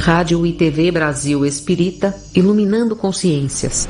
Rádio e TV Brasil Espírita, iluminando consciências.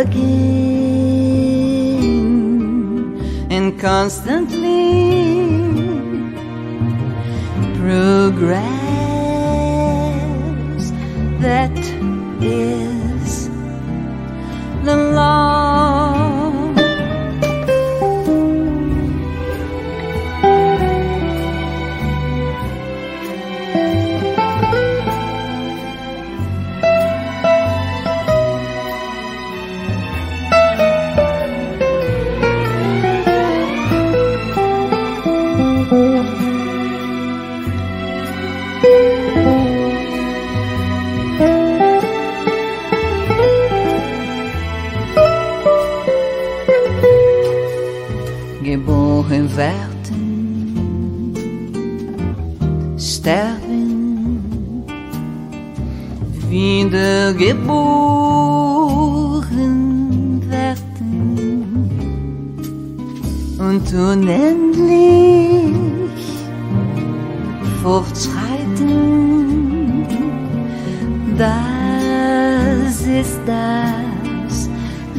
again and constantly progress that is the law. Werten sterben, wiedergeboren werden und unendlich fortschreiten. Das ist das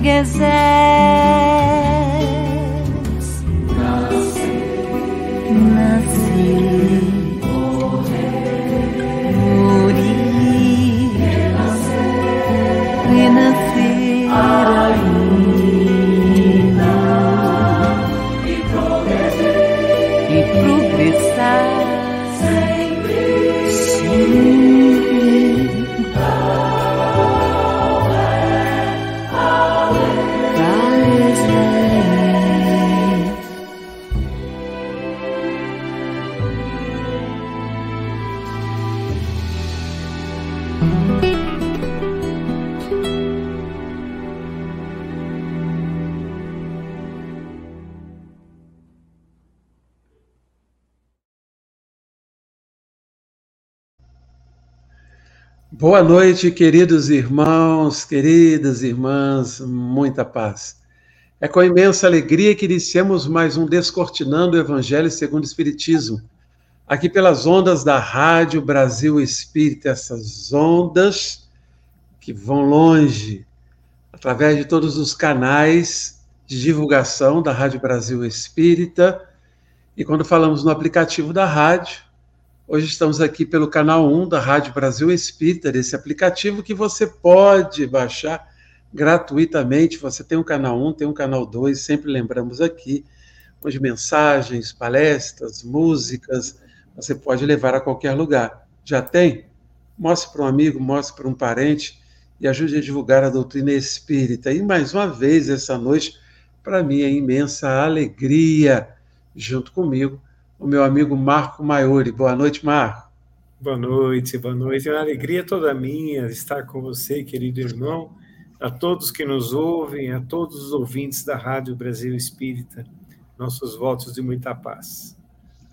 Gesetz. Boa noite, queridos irmãos, queridas irmãs, muita paz. É com imensa alegria que iniciamos mais um Descortinando o Evangelho segundo o Espiritismo, aqui pelas ondas da Rádio Brasil Espírita, essas ondas que vão longe, através de todos os canais de divulgação da Rádio Brasil Espírita. E quando falamos no aplicativo da rádio, Hoje estamos aqui pelo canal 1 da Rádio Brasil Espírita, desse aplicativo que você pode baixar gratuitamente. Você tem um canal 1, tem um canal 2, sempre lembramos aqui, onde mensagens, palestras, músicas, você pode levar a qualquer lugar. Já tem? Mostre para um amigo, mostre para um parente e ajude a divulgar a doutrina espírita. E mais uma vez, essa noite, para mim é imensa alegria, junto comigo, o meu amigo Marco Maiori. Boa noite, Marco. Boa noite, boa noite. É uma alegria toda minha estar com você, querido irmão, a todos que nos ouvem, a todos os ouvintes da Rádio Brasil Espírita. nossos votos de muita paz.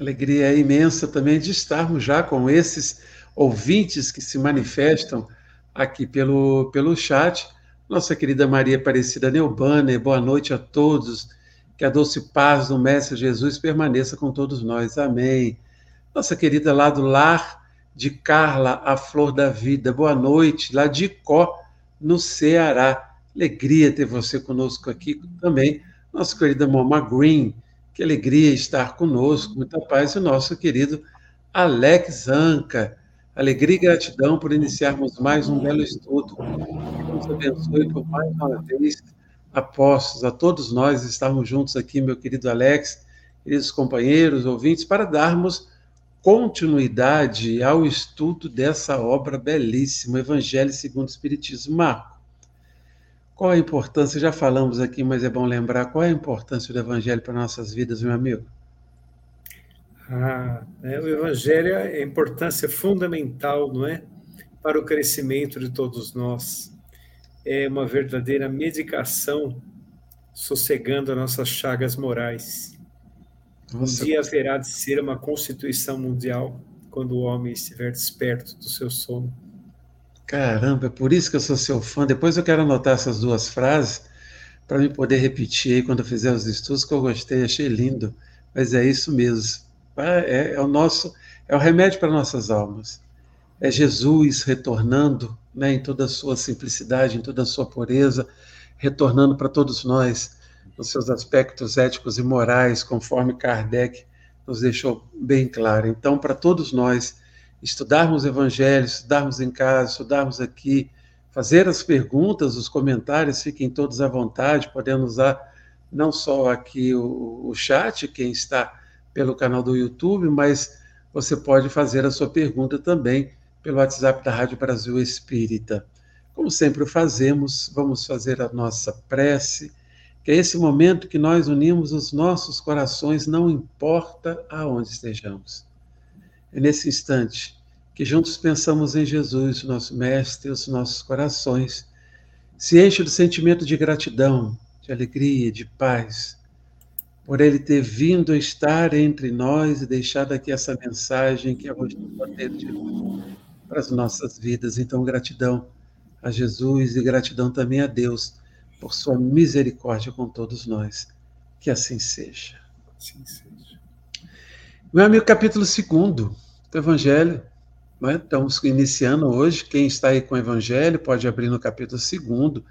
Alegria imensa também de estarmos já com esses ouvintes que se manifestam aqui pelo, pelo chat. Nossa querida Maria Aparecida Neubane, boa noite a todos. Que a doce paz do Mestre Jesus permaneça com todos nós. Amém. Nossa querida lá do lar de Carla, a flor da vida, boa noite. Lá de Có, no Ceará. Alegria ter você conosco aqui também. Nossa querida Mama Green, que alegria estar conosco. Muita paz. E o nosso querido Alex Anca. Alegria e gratidão por iniciarmos mais um belo estudo. Deus abençoe por mais uma vez, apóstolos, a todos nós estarmos juntos aqui, meu querido Alex, queridos companheiros, ouvintes, para darmos continuidade ao estudo dessa obra belíssima, Evangelho segundo o Espiritismo. Marco, qual a importância? Já falamos aqui, mas é bom lembrar qual é a importância do Evangelho para nossas vidas, meu amigo? Ah, né, o Evangelho é importância fundamental, não é? Para o crescimento de todos nós. É uma verdadeira medicação sossegando as nossas chagas morais. Nossa, um dia haverá de ser uma constituição mundial quando o homem estiver desperto do seu sono. Caramba, é por isso que eu sou seu fã. Depois eu quero anotar essas duas frases para me poder repetir aí quando eu fizer os estudos que eu gostei, achei lindo. Mas é isso mesmo. É, é, o nosso, é o remédio para nossas almas. É Jesus retornando, né, em toda a sua simplicidade, em toda a sua pureza, retornando para todos nós nos seus aspectos éticos e morais, conforme Kardec nos deixou bem claro. Então, para todos nós, estudarmos o Evangelho, estudarmos em casa, estudarmos aqui, fazer as perguntas, os comentários, fiquem todos à vontade, podendo usar não só aqui o, o chat, quem está pelo canal do YouTube, mas você pode fazer a sua pergunta também pelo WhatsApp da Rádio Brasil Espírita. Como sempre fazemos, vamos fazer a nossa prece, que é esse momento que nós unimos os nossos corações, não importa aonde estejamos. É nesse instante que juntos pensamos em Jesus, nosso Mestre, os nossos corações se enchem do sentimento de gratidão, de alegria, de paz, por ele ter vindo estar entre nós e deixado aqui essa mensagem que é o poder de luz para as nossas vidas. Então, gratidão a Jesus e gratidão também a Deus por sua misericórdia com todos nós. Que assim seja. Assim seja. Meu amigo, capítulo 2 do Evangelho. Né? Estamos iniciando hoje. Quem está aí com o Evangelho pode abrir no capítulo 2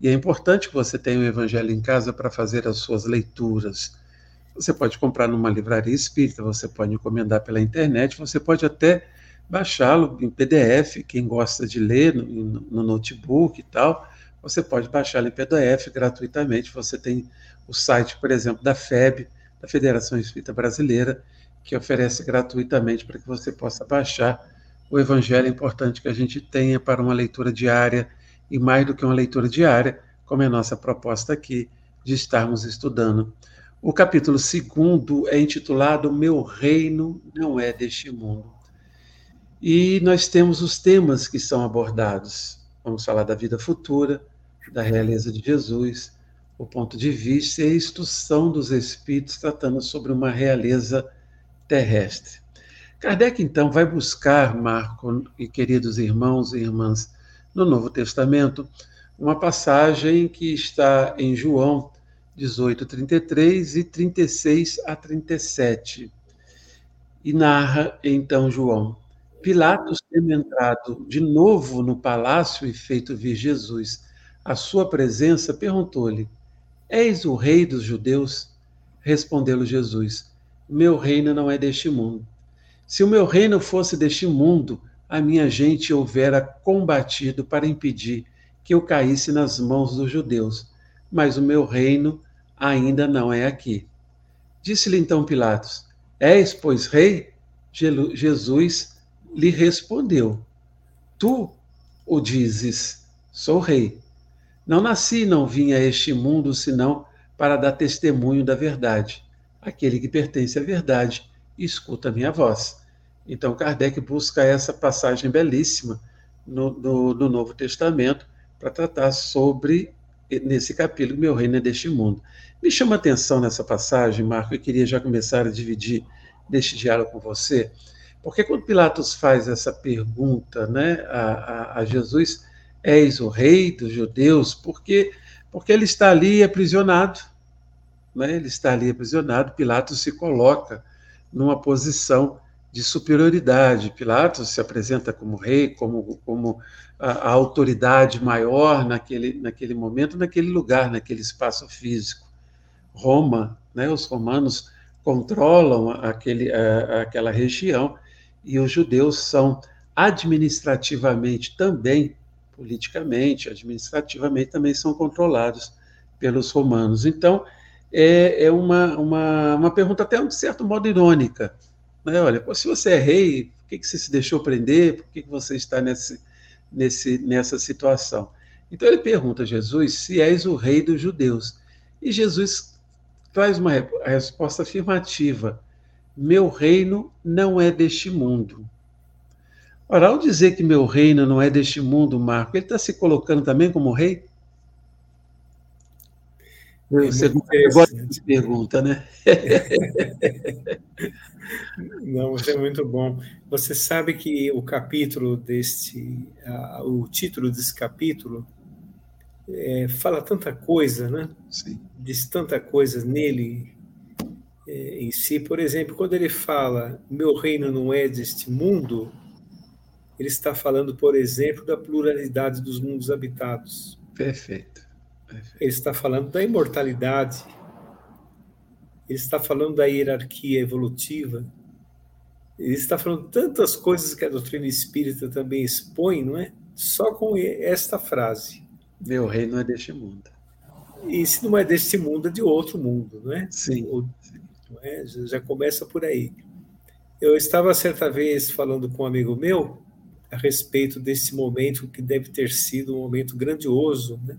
e é importante que você tenha o Evangelho em casa para fazer as suas leituras. Você pode comprar numa livraria espírita, você pode encomendar pela internet, você pode até baixá-lo em PDF, quem gosta de ler no, no notebook e tal, você pode baixá-lo em PDF gratuitamente. Você tem o site, por exemplo, da FEB, da Federação Espírita Brasileira, que oferece gratuitamente para que você possa baixar o Evangelho importante que a gente tenha para uma leitura diária e mais do que uma leitura diária, como é a nossa proposta aqui, de estarmos estudando. O capítulo 2 é intitulado Meu Reino Não É Deste Mundo. E nós temos os temas que são abordados. Vamos falar da vida futura, da realeza de Jesus, o ponto de vista e a instrução dos espíritos tratando sobre uma realeza terrestre. Kardec, então, vai buscar, Marco e queridos irmãos e irmãs, no Novo Testamento, uma passagem que está em João 18, 33 e 36 a 37. E narra então João: Pilatos, tendo entrado de novo no palácio e feito vir Jesus à sua presença, perguntou-lhe: És o rei dos judeus? Respondeu-lhe Jesus: Meu reino não é deste mundo. Se o meu reino fosse deste mundo, a minha gente houvera combatido para impedir que eu caísse nas mãos dos judeus, mas o meu reino ainda não é aqui. Disse-lhe então Pilatos: És, pois, rei? Jesus lhe respondeu: Tu o dizes, sou rei. Não nasci não vim a este mundo senão para dar testemunho da verdade. Aquele que pertence à verdade escuta a minha voz. Então, Kardec busca essa passagem belíssima no, no, no Novo Testamento para tratar sobre nesse capítulo, meu reino é deste mundo. Me chama a atenção nessa passagem, Marco, eu queria já começar a dividir deste diálogo com você, porque quando Pilatos faz essa pergunta né, a, a, a Jesus, és o rei dos judeus, porque, porque ele está ali aprisionado, né, ele está ali aprisionado, Pilatos se coloca numa posição de superioridade. Pilatos se apresenta como rei, como, como a, a, autoridade maior naquele, naquele momento, naquele lugar, naquele espaço físico. Roma, né, os romanos controlam aquele, a, aquela região e os judeus são administrativamente também, politicamente, administrativamente também são controlados pelos romanos. Então, é, é uma, uma, uma pergunta até de certo modo irônica. Né? Olha, se você é rei, por que, que você se deixou prender? Por que, que você está nesse, nesse, nessa situação? Então ele pergunta a Jesus se és o rei dos judeus. E Jesus traz uma resposta afirmativa: Meu reino não é deste mundo. Ora, ao dizer que meu reino não é deste mundo, Marco, ele está se colocando também como rei? É de pergunta, né? Não, é muito bom. Você sabe que o capítulo deste, uh, o título desse capítulo é, fala tanta coisa, né? Sim. Diz tanta coisa nele em si. Por exemplo, quando ele fala meu reino não é deste mundo, ele está falando, por exemplo, da pluralidade dos mundos habitados. Perfeito. Ele está falando da imortalidade. Ele está falando da hierarquia evolutiva. Ele está falando tantas coisas que a doutrina espírita também expõe, não é? Só com esta frase. Meu reino é deste mundo. E se não é deste mundo, é de outro mundo, não é? Sim. Não é? Já começa por aí. Eu estava certa vez falando com um amigo meu a respeito desse momento que deve ter sido um momento grandioso, né?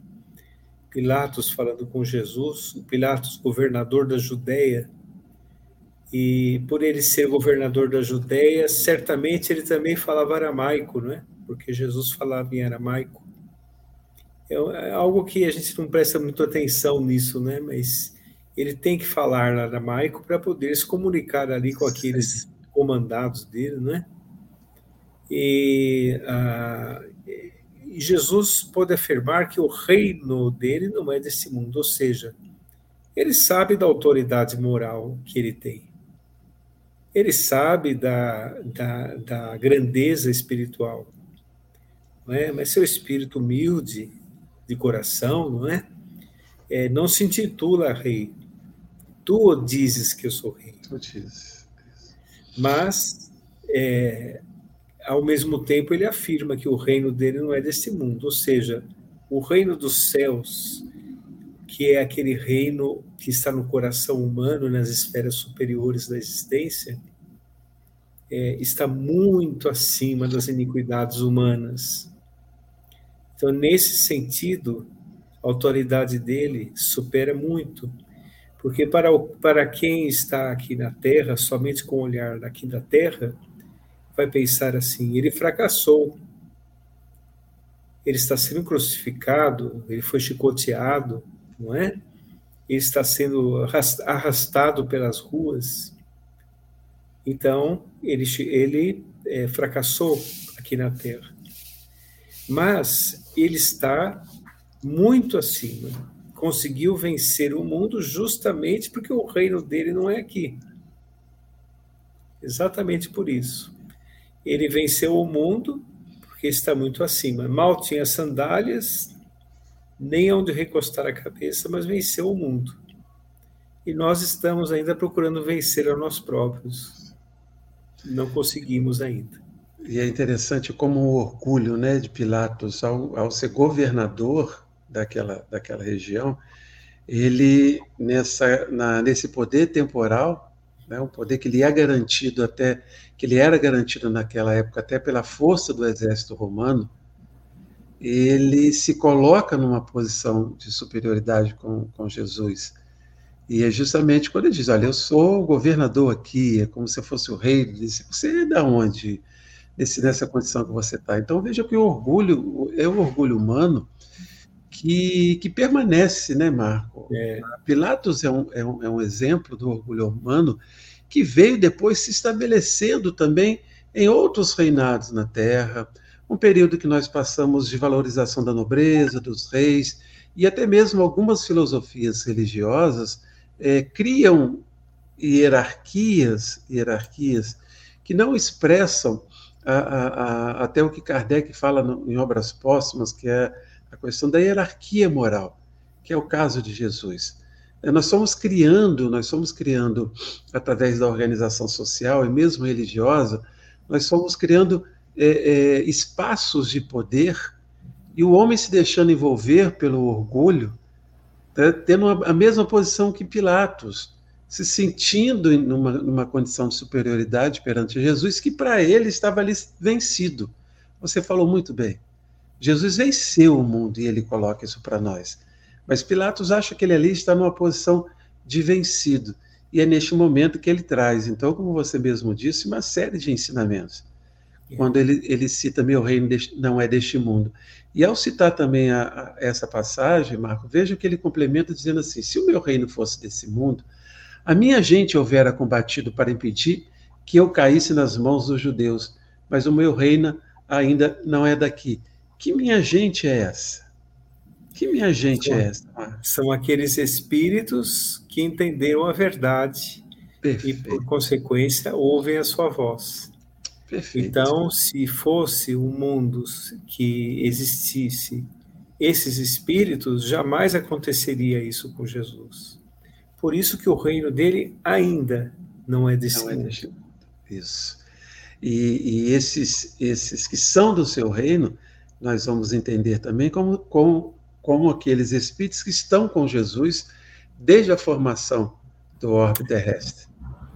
Pilatos falando com Jesus, Pilatos, governador da Judéia, e por ele ser governador da Judéia, certamente ele também falava aramaico, não é? Porque Jesus falava em aramaico. É, é algo que a gente não presta muita atenção nisso, né? Mas ele tem que falar aramaico para poder se comunicar ali com aqueles comandados dele, não é? E, ah, Jesus pode afirmar que o reino dele não é desse mundo, ou seja, ele sabe da autoridade moral que ele tem. Ele sabe da, da, da grandeza espiritual. Não é? Mas seu espírito humilde, de coração, não é? é não se intitula rei. Tu dizes que eu sou rei. Tu dizes. Mas é, ao mesmo tempo, ele afirma que o reino dele não é desse mundo, ou seja, o reino dos céus, que é aquele reino que está no coração humano, nas esferas superiores da existência, é, está muito acima das iniquidades humanas. Então, nesse sentido, a autoridade dele supera muito, porque para, o, para quem está aqui na Terra, somente com o olhar daqui da Terra, vai pensar assim: ele fracassou, ele está sendo crucificado, ele foi chicoteado, não é? Ele está sendo arrastado pelas ruas. Então, ele, ele é, fracassou aqui na Terra. Mas ele está muito acima. Conseguiu vencer o mundo justamente porque o reino dele não é aqui. Exatamente por isso ele venceu o mundo porque está muito acima. Mal tinha sandálias, nem onde recostar a cabeça, mas venceu o mundo. E nós estamos ainda procurando vencer a nós próprios. Não conseguimos ainda. E é interessante como o orgulho né, de Pilatos, ao, ao ser governador daquela, daquela região, ele, nessa, na, nesse poder temporal, né, um poder que lhe é garantido até, que lhe era garantido naquela época até pela força do exército romano, ele se coloca numa posição de superioridade com, com Jesus. E é justamente quando ele diz, olha, eu sou o governador aqui, é como se fosse o rei, ele disse, você é da onde? Nesse, nessa condição que você está. Então veja que o orgulho, é o orgulho humano que, que permanece, né, Marco? É. Pilatos é um, é, um, é um exemplo do orgulho humano que veio depois se estabelecendo também em outros reinados na Terra, um período que nós passamos de valorização da nobreza, dos reis, e até mesmo algumas filosofias religiosas é, criam hierarquias, hierarquias que não expressam a, a, a, até o que Kardec fala no, em obras póstumas, que é a questão da hierarquia moral, que é o caso de Jesus. É, nós somos criando, nós somos criando, através da organização social e mesmo religiosa, nós somos criando é, é, espaços de poder e o homem se deixando envolver pelo orgulho, tá, tendo a mesma posição que Pilatos, se sentindo numa, numa condição de superioridade perante Jesus, que para ele estava ali vencido. Você falou muito bem. Jesus venceu o mundo e ele coloca isso para nós. Mas Pilatos acha que ele ali está numa posição de vencido. E é neste momento que ele traz, então, como você mesmo disse, uma série de ensinamentos. Quando ele, ele cita: Meu reino não é deste mundo. E ao citar também a, a, essa passagem, Marco, veja que ele complementa dizendo assim: Se o meu reino fosse desse mundo, a minha gente houvera combatido para impedir que eu caísse nas mãos dos judeus, mas o meu reino ainda não é daqui. Que minha gente é essa? Que minha gente são, é essa? São aqueles espíritos que entenderam a verdade Perfeito. e, por consequência, ouvem a sua voz. Perfeito. Então, se fosse um mundo que existisse esses espíritos, jamais aconteceria isso com Jesus. Por isso que o reino dele ainda não é desse não é mundo. É desse... Isso. E, e, esses, esses que são do seu reino, nós vamos entender também como, como, como aqueles espíritos que estão com Jesus desde a formação do orbe terrestre.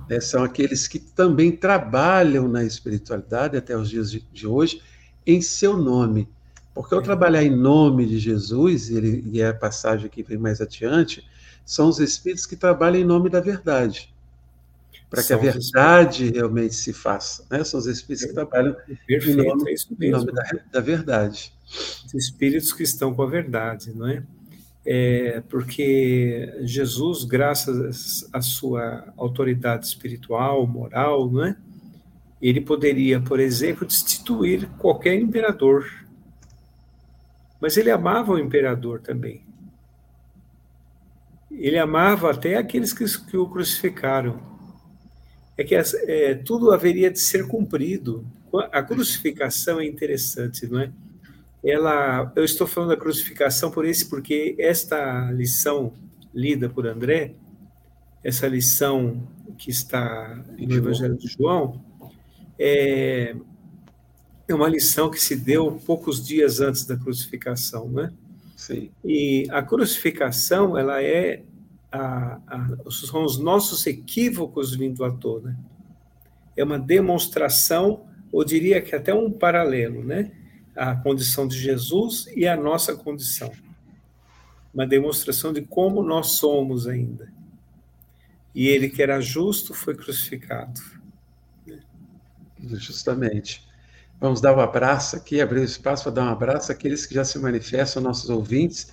É, são aqueles que também trabalham na espiritualidade até os dias de, de hoje em seu nome. Porque ao é. trabalhar em nome de Jesus, ele, e é a passagem que vem mais adiante, são os espíritos que trabalham em nome da verdade, para que a verdade realmente se faça. Né? São os espíritos que trabalham Perfeito, em nome, é em nome da, da, verdade. Os espíritos que estão com a verdade, não é? é? Porque Jesus, graças à sua autoridade espiritual, moral, não é? Ele poderia, por exemplo, destituir qualquer imperador. Mas ele amava o imperador também. Ele amava até aqueles que, que o crucificaram. É que é, tudo haveria de ser cumprido. A crucificação é interessante, não é? Ela, eu estou falando da crucificação por isso, porque esta lição lida por André, essa lição que está no Evangelho de João, é, é uma lição que se deu poucos dias antes da crucificação, não é? Sim. E a crucificação, ela é a, a, são os nossos equívocos vindo à tona. É uma demonstração, ou diria que até um paralelo, né? A condição de Jesus e a nossa condição. Uma demonstração de como nós somos ainda. E ele que era justo foi crucificado. Justamente. Vamos dar um abraço aqui, abrir o espaço para dar um abraço àqueles que já se manifestam, nossos ouvintes,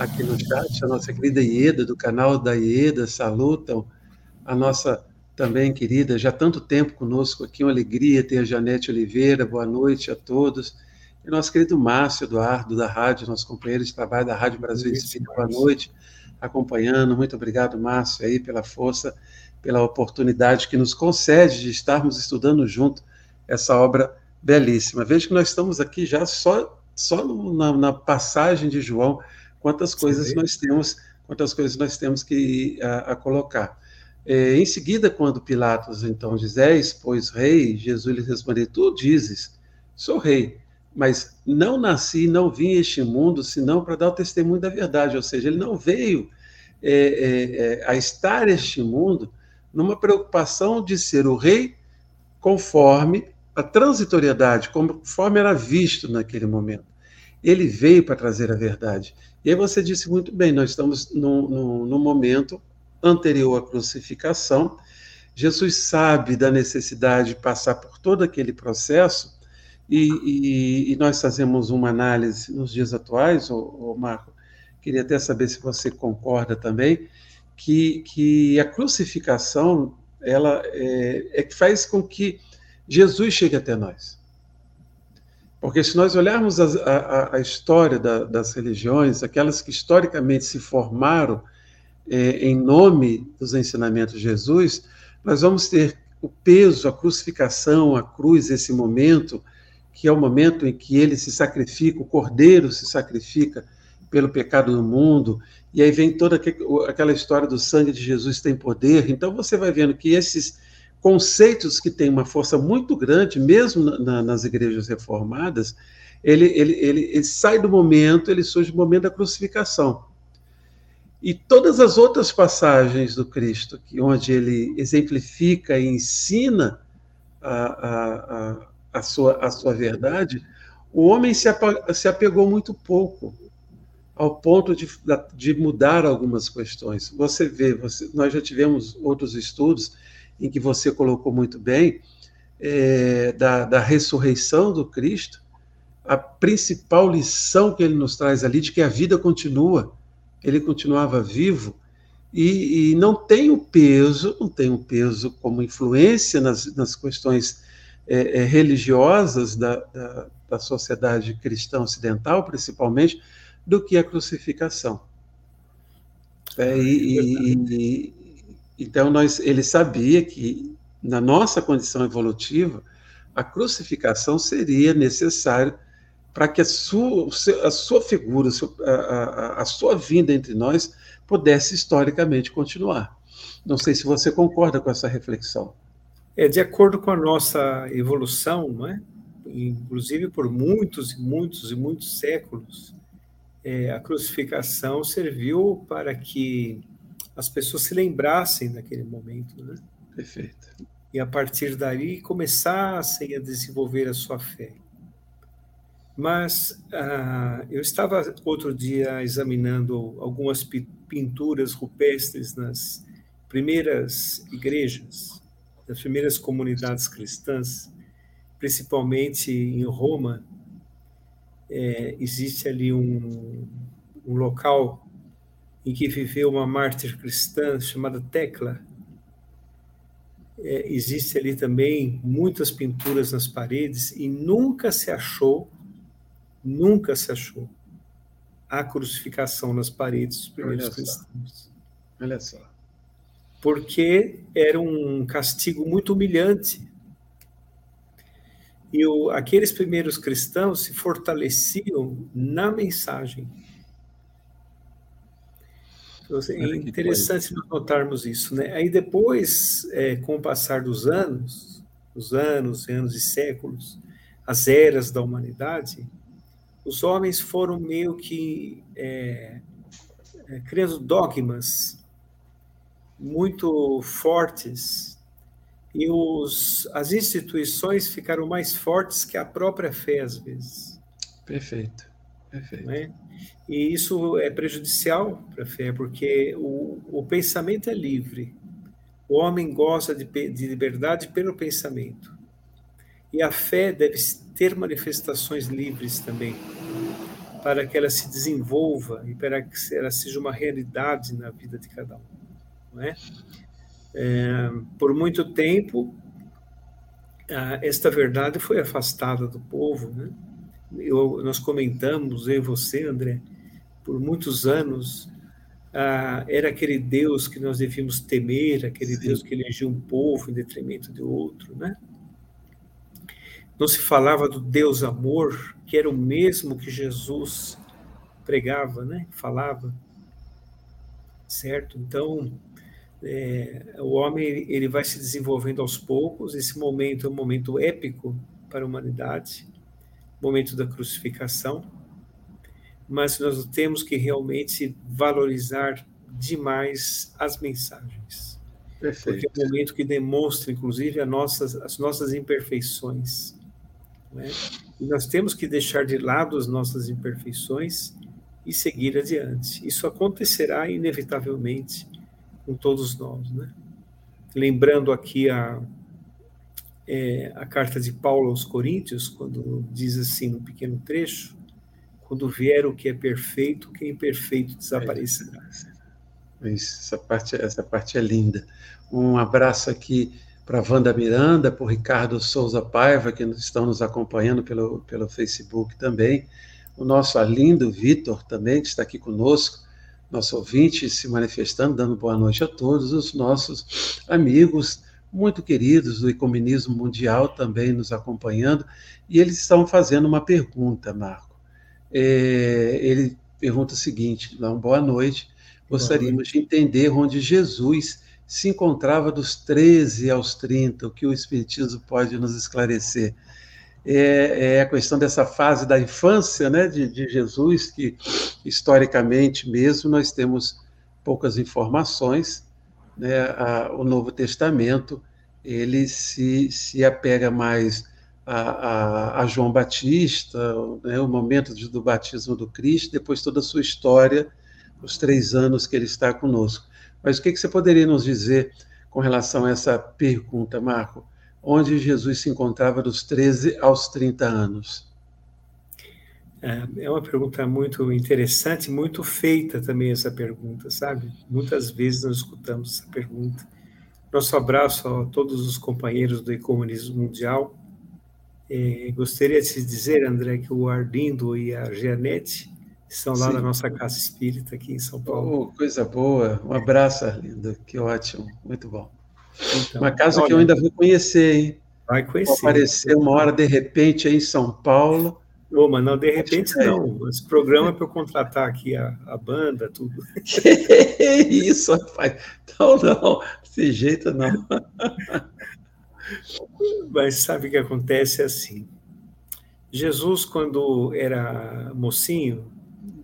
aqui no chat, a nossa querida Ieda, do canal da Ieda, salutam, a nossa também querida, já tanto tempo conosco aqui, uma alegria ter a Janete Oliveira, boa noite a todos, e nosso querido Márcio Eduardo, da rádio, nosso companheiro de trabalho da Rádio Brasil Espírita, boa noite, acompanhando, muito obrigado, Márcio, aí, pela força, pela oportunidade que nos concede de estarmos estudando junto essa obra belíssima. Veja que nós estamos aqui já só, só na, na, passagem de João, quantas coisas Sim. nós temos, quantas coisas nós temos que a, a colocar. É, em seguida, quando Pilatos então diz, és, pois rei, Jesus lhe respondeu, tu dizes, sou rei, mas não nasci, não vim a este mundo, senão para dar o testemunho da verdade, ou seja, ele não veio é, é, é a estar este mundo numa preocupação de ser o rei conforme a transitoriedade, conforme era visto naquele momento. Ele veio para trazer a verdade. E aí você disse muito bem, nós estamos no, no, no momento anterior à crucificação. Jesus sabe da necessidade de passar por todo aquele processo, e, e, e nós fazemos uma análise nos dias atuais, ô, ô Marco, queria até saber se você concorda também, que, que a crucificação ela é, é que faz com que Jesus chegue até nós. Porque se nós olharmos a, a, a história da, das religiões, aquelas que historicamente se formaram é, em nome dos ensinamentos de Jesus, nós vamos ter o peso, a crucificação, a cruz, esse momento, que é o momento em que ele se sacrifica, o cordeiro se sacrifica pelo pecado do mundo, e aí vem toda aquela história do sangue de Jesus tem poder. Então você vai vendo que esses conceitos que têm uma força muito grande, mesmo na, nas igrejas reformadas, ele, ele, ele, ele sai do momento, ele surge do momento da crucificação. E todas as outras passagens do Cristo, que, onde ele exemplifica e ensina a, a, a, a, sua, a sua verdade, o homem se, se apegou muito pouco, ao ponto de, de mudar algumas questões. Você vê, você, nós já tivemos outros estudos em que você colocou muito bem, é, da, da ressurreição do Cristo, a principal lição que ele nos traz ali de que a vida continua ele continuava vivo e, e, não tem o peso, não tem o peso como influência nas, nas questões é, é, religiosas da, da, da, sociedade cristã ocidental, principalmente, do que a crucificação. É, e, e, então nós, ele sabia que na nossa condição evolutiva a crucificação seria necessário para que a sua, a sua figura, a, a, a sua vinda entre nós pudesse historicamente continuar. Não sei se você concorda com essa reflexão. É, de acordo com a nossa evolução, não é? inclusive por muitos e muitos e muitos séculos, é, a crucificação serviu para que as pessoas se lembrassem daquele momento. Né? Perfeito. E a partir daí começassem a desenvolver a sua fé. Mas ah, eu estava outro dia examinando algumas pinturas rupestres nas primeiras igrejas, nas primeiras comunidades cristãs, principalmente em Roma. É, existe ali um, um local em que viveu uma mártir cristã chamada Tecla. É, existe ali também muitas pinturas nas paredes e nunca se achou nunca se achou a crucificação nas paredes dos primeiros Olha cristãos. Olha só. Porque era um castigo muito humilhante. E o, aqueles primeiros cristãos se fortaleciam na mensagem. É interessante nós notarmos isso. Né? Aí depois, é, com o passar dos anos, os anos, anos e séculos, as eras da humanidade, os homens foram meio que é, é, criando dogmas muito fortes e os, as instituições ficaram mais fortes que a própria fé, às vezes. Perfeito, perfeito. É? E isso é prejudicial para a fé, porque o, o pensamento é livre. O homem gosta de, de liberdade pelo pensamento. E a fé deve ter manifestações livres também, para que ela se desenvolva e para que ela seja uma realidade na vida de cada um. Não é? É, por muito tempo, esta verdade foi afastada do povo. Né? Eu, nós comentamos, eu e você, André, por muitos anos, ah, era aquele Deus que nós devíamos temer, aquele Sim. Deus que elegia um povo em detrimento de outro, né? Não se falava do Deus amor, que era o mesmo que Jesus pregava, né? Falava, certo? Então, é, o homem ele vai se desenvolvendo aos poucos. Esse momento é um momento épico para a humanidade, momento da crucificação. Mas nós temos que realmente valorizar demais as mensagens. Perfeito. Porque é um momento que demonstra, inclusive, nossas, as nossas imperfeições. Né? E nós temos que deixar de lado as nossas imperfeições e seguir adiante. Isso acontecerá inevitavelmente com todos nós. Né? Lembrando aqui a, é, a carta de Paulo aos Coríntios, quando diz assim, no pequeno trecho, Quando vier o que é perfeito, o que é imperfeito desaparecerá. Isso, essa parte, essa parte é linda. Um abraço aqui para Wanda Miranda, para Ricardo Souza Paiva, que estão nos acompanhando pelo, pelo Facebook também. O nosso Arlindo Vitor também, que está aqui conosco, nosso ouvinte se manifestando, dando boa noite a todos, os nossos amigos muito queridos do Ecumenismo Mundial também nos acompanhando, e eles estão fazendo uma pergunta, Marco. É, ele pergunta o seguinte: uma boa noite, gostaríamos de entender onde Jesus se encontrava dos 13 aos 30, o que o Espiritismo pode nos esclarecer. É, é a questão dessa fase da infância né, de, de Jesus, que historicamente mesmo nós temos poucas informações, né, a, o Novo Testamento ele se, se apega mais a, a, a João Batista, né, o momento do batismo do Cristo, depois toda a sua história, os três anos que ele está conosco. Mas o que, que você poderia nos dizer com relação a essa pergunta, Marco? Onde Jesus se encontrava dos 13 aos 30 anos? É, é uma pergunta muito interessante, muito feita também essa pergunta, sabe? Muitas vezes nós escutamos essa pergunta. Nosso abraço a todos os companheiros do Ecomunismo Mundial. É, gostaria de dizer, André, que o Arlindo e a Jeanette Estão lá Sim. na nossa casa espírita aqui em São Paulo. Oh, coisa boa. Um abraço, Arlindo. Que ótimo. Muito bom. Então, uma casa olha, que eu ainda vou conhecer, hein? Vai conhecer. Vou aparecer uma hora de repente aí em São Paulo. Ô, mas não, de repente não. Esse programa é para eu contratar aqui a, a banda, tudo. Que isso, rapaz. Não, não. Desse jeito não. Mas sabe o que acontece é assim. Jesus, quando era mocinho,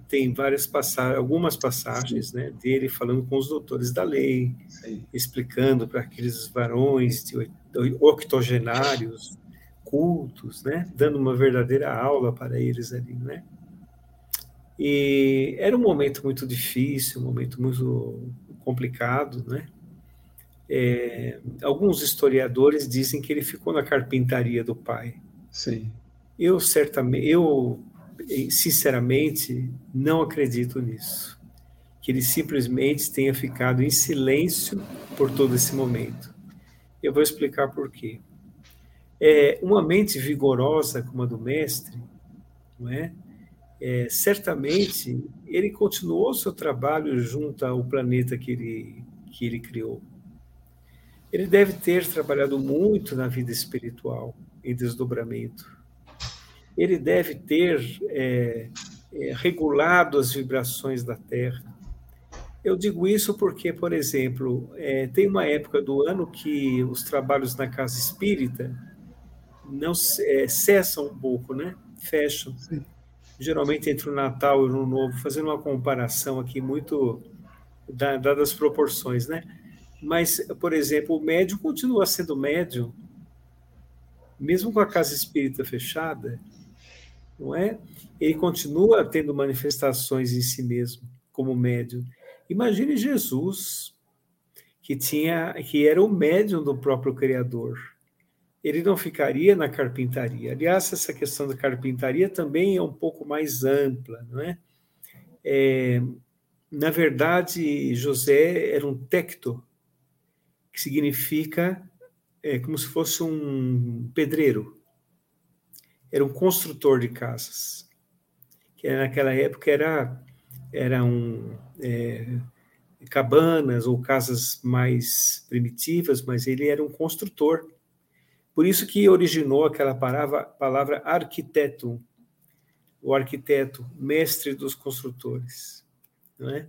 tem várias passagens, algumas passagens né, dele falando com os doutores da lei, Sim. explicando para aqueles varões de octogenários cultos, né, dando uma verdadeira aula para eles ali, né? E era um momento muito difícil, um momento muito complicado, né? É, alguns historiadores dizem que ele ficou na carpintaria do pai. Sim. Eu certamente, eu sinceramente, não acredito nisso. Que ele simplesmente tenha ficado em silêncio por todo esse momento. Eu vou explicar por quê. É, uma mente vigorosa como a do mestre, não é? é certamente ele continuou seu trabalho junto ao planeta que ele, que ele criou. Ele deve ter trabalhado muito na vida espiritual, em desdobramento ele deve ter é, é, regulado as vibrações da Terra. Eu digo isso porque, por exemplo, é, tem uma época do ano que os trabalhos na casa espírita não é, cessam um pouco, né? Fecham. Sim. Geralmente entre o Natal e o Ano Novo, fazendo uma comparação aqui muito dadas as proporções, né? Mas, por exemplo, o médium continua sendo médium, mesmo com a casa espírita fechada, não é? Ele continua tendo manifestações em si mesmo como médium. Imagine Jesus, que tinha, que era o médium do próprio Criador. Ele não ficaria na carpintaria. Aliás, essa questão da carpintaria também é um pouco mais ampla, não é? é na verdade, José era um tecto, que significa é, como se fosse um pedreiro era um construtor de casas, que naquela época era eram é, cabanas ou casas mais primitivas, mas ele era um construtor. Por isso que originou aquela palavra, palavra arquiteto, o arquiteto, mestre dos construtores, não é?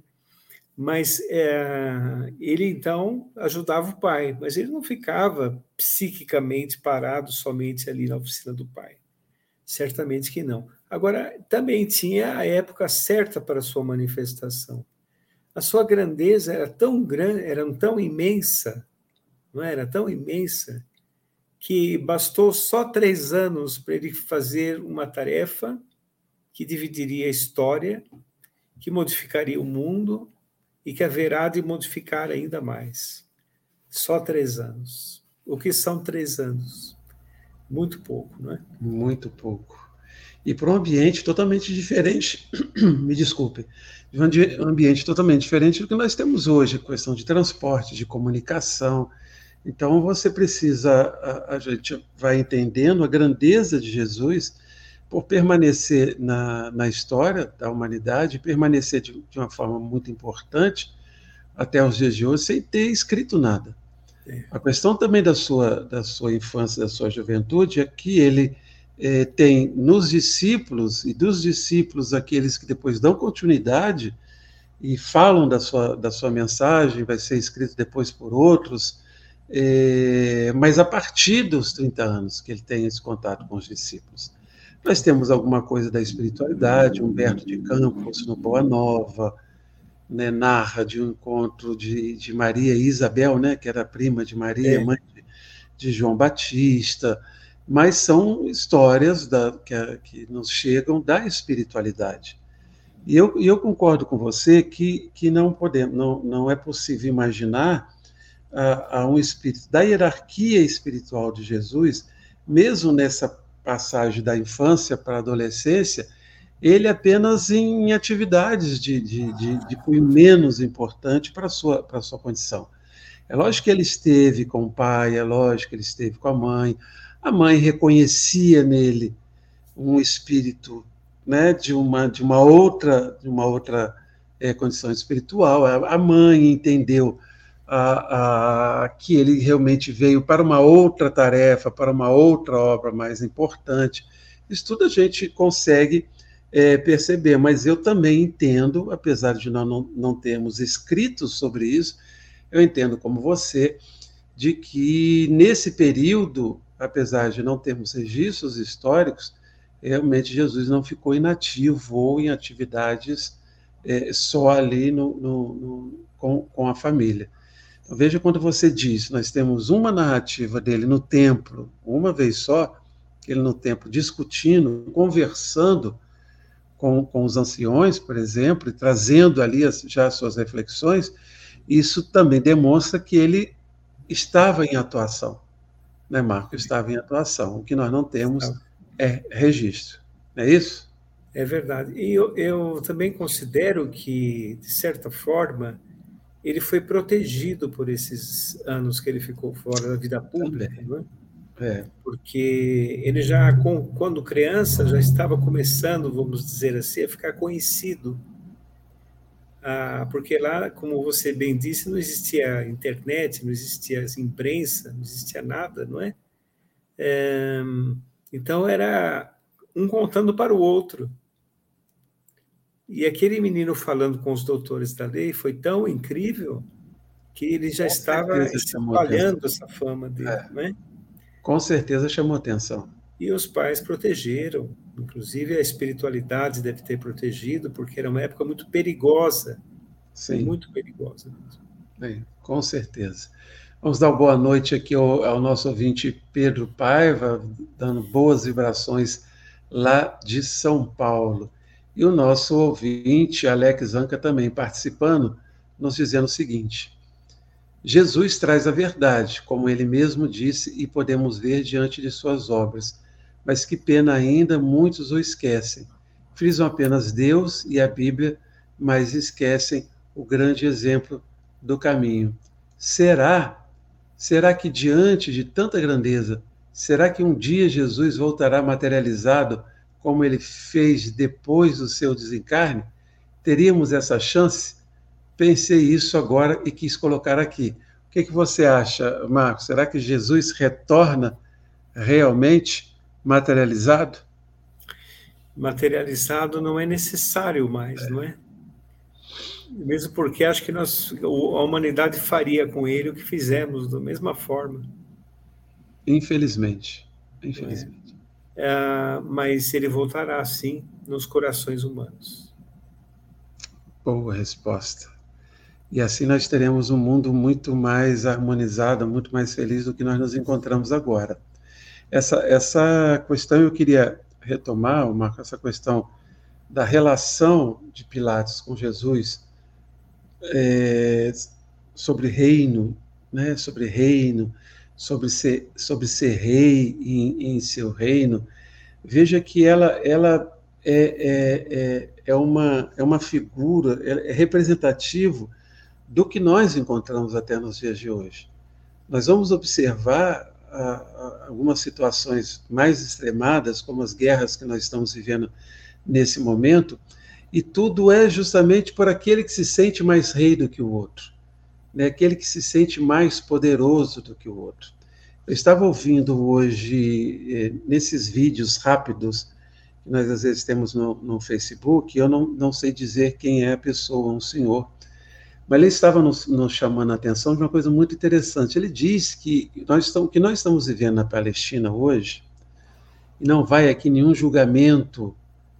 Mas é, ele então ajudava o pai, mas ele não ficava psiquicamente parado somente ali na oficina do pai. Certamente que não. Agora, também tinha a época certa para sua manifestação. A sua grandeza era tão grande, era tão imensa, não era tão imensa, que bastou só três anos para ele fazer uma tarefa que dividiria a história, que modificaria o mundo e que haverá de modificar ainda mais. Só três anos. O que são três anos? Muito pouco, não é? Muito pouco. e para um ambiente totalmente diferente, me desculpe, de um ambiente totalmente diferente do que nós temos hoje, questão de transporte, de comunicação. Então você precisa, a, a gente vai entendendo a grandeza de Jesus por permanecer na, na história da humanidade, permanecer de, de, uma forma muito importante até os dias de hoje, sem ter escrito nada. É. A questão também da sua, da sua infância, da sua juventude, é que ele é, tem nos discípulos, e dos discípulos aqueles que depois dão continuidade e falam da sua, da sua mensagem, vai ser escrito depois por outros, é, mas a partir dos 30 anos que ele tem esse contato com os discípulos. Nós temos alguma coisa da espiritualidade, Humberto de Campos, no Boa Nova, né, narra de um encontro de, de Maria e Isabel, né, que era prima de Maria, é. mãe de, de, João Batista, mas são histórias da, que, que, nos chegam da espiritualidade. E eu, eu concordo com você que, que não, podemos, não, não é possível imaginar a, a um espírito da hierarquia espiritual de Jesus, mesmo nessa passagem da infância para a adolescência, ele apenas em atividades de, de, de, de cunho menos importante para a sua, para sua condição. É lógico que ele esteve com o pai, é lógico que ele esteve com a mãe. A mãe reconhecia nele um espírito né, de, uma, de uma outra, de uma outra é, condição espiritual. A, a mãe entendeu a, a, que ele realmente veio para uma outra tarefa, para uma outra obra mais importante. Isso tudo a gente consegue é, perceber, mas eu também entendo, apesar de nós não, não termos escritos sobre isso, eu entendo como você, de que nesse período, apesar de não termos registros históricos, realmente Jesus não ficou inativo ou em atividades é, só ali no, no, no, com, com a família. Veja quando você diz, nós temos uma narrativa dele no templo, uma vez só, ele no templo discutindo, conversando com, com os anciões, por exemplo, e trazendo ali as, já as suas reflexões, isso também demonstra que ele estava em atuação, né, Marco? Estava em atuação. O que nós não temos é registro, não é isso? É verdade. E eu, eu também considero que, de certa forma, ele foi protegido por esses anos que ele ficou fora da vida pública, né? é? porque ele já, quando criança, já estava começando, vamos dizer assim, a ficar conhecido. Ah, porque lá, como você bem disse, não existia internet, não existia imprensa, não existia nada, não é? é então era um contando para o outro. E aquele menino falando com os doutores da lei foi tão incrível que ele já com estava espalhando essa fama dele, é. né? Com certeza chamou atenção. E os pais protegeram, inclusive a espiritualidade deve ter protegido, porque era uma época muito perigosa. Sim. Muito perigosa mesmo. Bem, com certeza. Vamos dar boa noite aqui ao, ao nosso ouvinte Pedro Paiva, dando boas vibrações lá de São Paulo. E o nosso ouvinte, Alex Anca, também participando, nos dizendo o seguinte: Jesus traz a verdade, como ele mesmo disse, e podemos ver diante de suas obras. Mas que pena ainda, muitos o esquecem. Frisam apenas Deus e a Bíblia, mas esquecem o grande exemplo do caminho. Será? Será que diante de tanta grandeza, será que um dia Jesus voltará materializado como ele fez depois do seu desencarne, teríamos essa chance? Pensei isso agora e quis colocar aqui. O que, que você acha, Marcos? Será que Jesus retorna realmente materializado? Materializado não é necessário mais, é. não é? Mesmo porque acho que nós, a humanidade faria com ele o que fizemos, da mesma forma. Infelizmente. Infelizmente. É. Ah, mas ele voltará sim nos corações humanos. Boa resposta. E assim nós teremos um mundo muito mais harmonizado, muito mais feliz do que nós nos encontramos agora. Essa, essa questão eu queria retomar, Marco, essa questão da relação de Pilatos com Jesus é, sobre reino, né, sobre reino, sobre ser, sobre ser rei em, em seu reino, veja que ela, ela é, é, é, é, uma, é uma figura, é representativo do que nós encontramos até nos dias de hoje. Nós vamos observar a, a, algumas situações mais extremadas, como as guerras que nós estamos vivendo nesse momento, e tudo é justamente por aquele que se sente mais rei do que o outro, né? aquele que se sente mais poderoso do que o outro. Eu estava ouvindo hoje, eh, nesses vídeos rápidos que nós às vezes temos no, no Facebook, eu não, não sei dizer quem é a pessoa, um senhor, mas ele estava nos, nos, chamando a atenção de uma coisa muito interessante. Ele diz que nós estamos, que nós estamos vivendo na Palestina hoje, e não vai aqui nenhum julgamento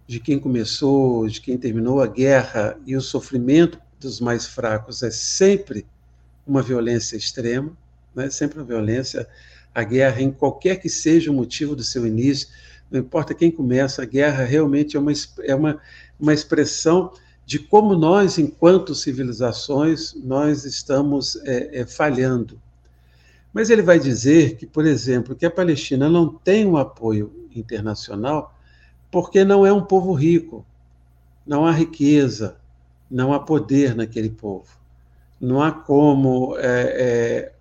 de quem começou, de quem terminou a guerra, e o sofrimento dos mais fracos é sempre uma violência extrema, né? sempre uma violência, a guerra, em qualquer que seja o motivo do seu início, não importa quem começa, a guerra realmente é uma, é uma, uma expressão de como nós, enquanto civilizações, nós estamos é, é, falhando. Mas ele vai dizer que, por exemplo, que a Palestina não tem um apoio internacional porque não é um povo rico, não há riqueza, não há poder naquele povo, não há como é, é,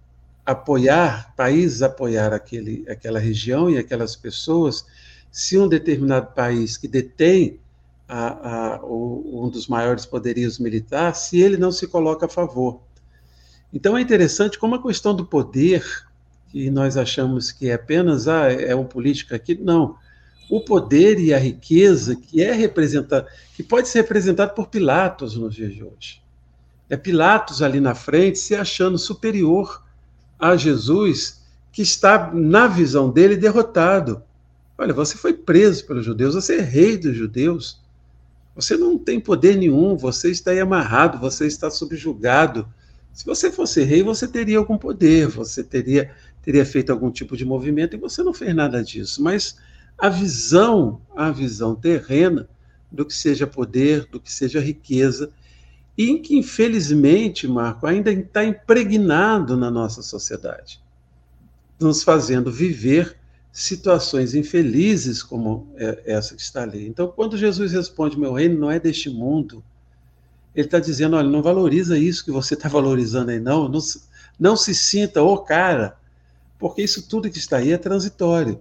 apoiar, países apoiar aquele, aquela região e aquelas pessoas, se um determinado país que detém a, a, o, um dos maiores poderios militares, se ele não se coloca a favor. Então é interessante como a questão do poder, que nós achamos que é apenas ah, é um político aqui, não. O poder e a riqueza que é representado, que pode ser representado por Pilatos nos dias de hoje. É Pilatos ali na frente se achando superior a Jesus, que está, na visão dele, derrotado. Olha, você foi preso pelos judeus, você é rei dos judeus. Você não tem poder nenhum, você está aí amarrado, você está subjugado. Se você fosse rei, você teria algum poder, você teria, teria feito algum tipo de movimento e você não fez nada disso. Mas a visão, a visão terrena do que seja poder, do que seja riqueza, e que, infelizmente, Marco, ainda está impregnado na nossa sociedade, nos fazendo viver situações infelizes como é, essa que está ali. Então, quando Jesus responde: Meu reino não é deste mundo, ele está dizendo: Olha, não valoriza isso que você está valorizando aí, não. não. Não se sinta, ô oh, cara, porque isso tudo que está aí é transitório,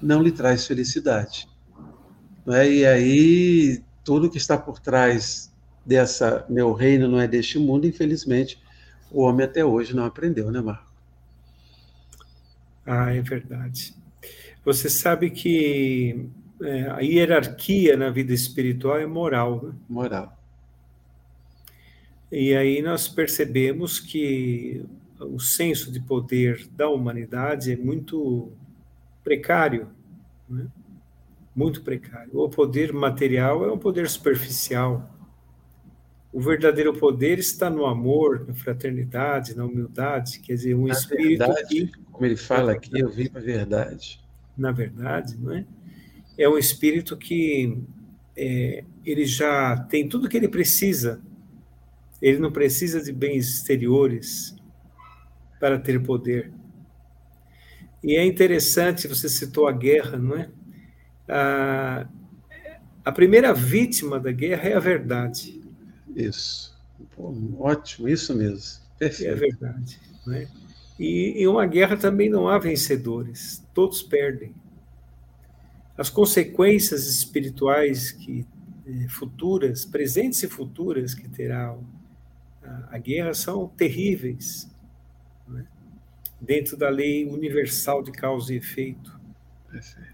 não lhe traz felicidade. Não é? E aí, tudo que está por trás dessa meu reino não é deste mundo, infelizmente, o homem até hoje não aprendeu, né, Marco? Ah, é verdade. Você sabe que é, a hierarquia na vida espiritual é moral. Né? Moral. E aí nós percebemos que o senso de poder da humanidade é muito precário, né? muito precário. O poder material é um poder superficial. O verdadeiro poder está no amor, na fraternidade, na humildade, quer dizer, um na espírito verdade, que... Como ele fala aqui, eu vivo a verdade na verdade, não é? É um espírito que é, ele já tem tudo que ele precisa. Ele não precisa de bens exteriores para ter poder. E é interessante, você citou a guerra, não é? A, a primeira vítima da guerra é a verdade. Isso. Pô, ótimo, isso mesmo. Perfeito. É verdade. Não é? E em uma guerra também não há vencedores, todos perdem. As consequências espirituais que eh, futuras, presentes e futuras que terá a, a guerra são terríveis, né? dentro da lei universal de causa e efeito. Perfeito.